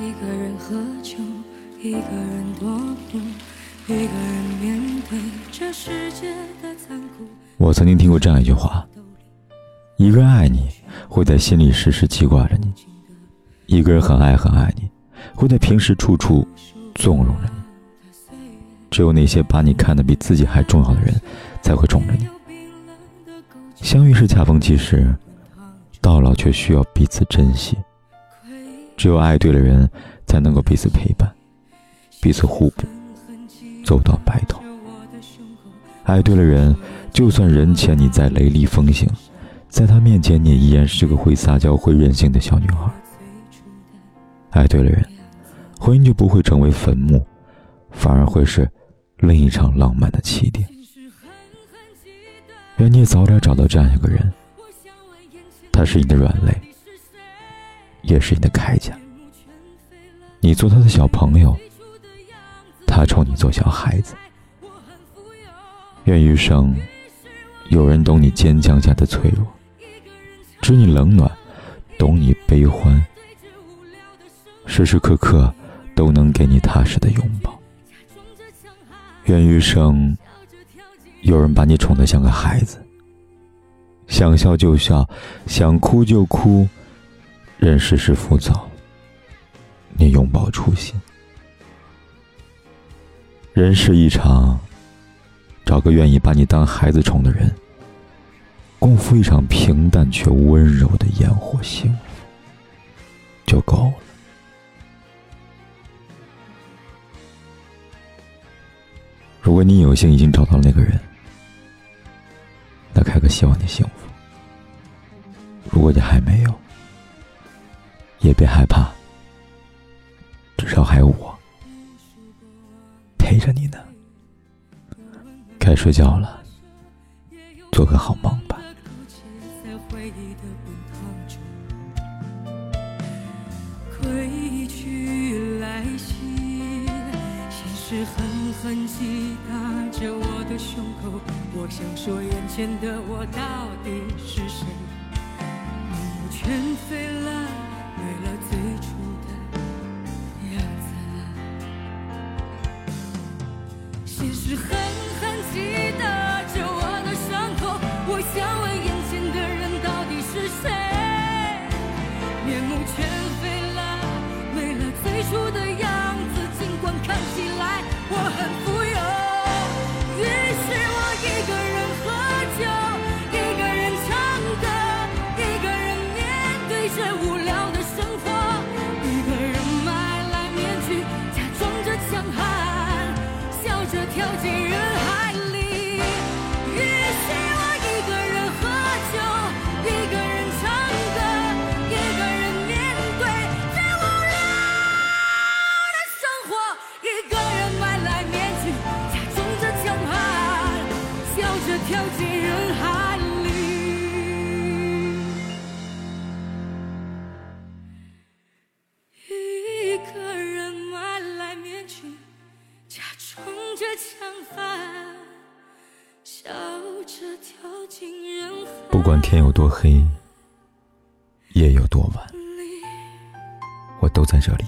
一个人喝酒，一个人躲步，一个人面对这世界的残酷。我曾经听过这样一句话：一个人爱你，会在心里时时记挂着你；一个人很爱很爱你，会在平时处处纵容着你。只有那些把你看得比自己还重要的人，才会宠着你。相遇是恰逢其时，到老却需要彼此珍惜。只有爱对了人，才能够彼此陪伴，彼此互补，走到白头。爱对了人，就算人前你再雷厉风行，在他面前你也依然是个会撒娇、会任性的小女孩。爱对了人，婚姻就不会成为坟墓，反而会是另一场浪漫的起点。愿你也早点找到这样一个人，他是你的软肋。也是你的铠甲，你做他的小朋友，他宠你做小孩子。愿余生有人懂你坚强下的脆弱，知你冷暖，懂你悲欢，时时刻刻都能给你踏实的拥抱。愿余生有人把你宠得像个孩子，想笑就笑，想哭就哭。任世事浮躁，你永葆初心。人世一场，找个愿意把你当孩子宠的人，共赴一场平淡却温柔的烟火幸福，就够了。如果你有幸已经找到那个人，那开个希望你幸福。如果你还没有，也别害怕，至少还有我陪着你呢。该睡觉了，做个好梦吧。归去来兮，现实狠狠击打着我的胸口。我想说，眼前的我到底是谁？面目全非了。为了最初的样子，现实狠狠击打着我的伤口。我想问眼前的人到底是谁？面目全非跳进人海里，一个人买来面具，假装着强悍，笑着跳进人海。不管天有多黑，夜有多晚，我都在这里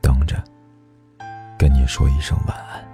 等着，跟你说一声晚安。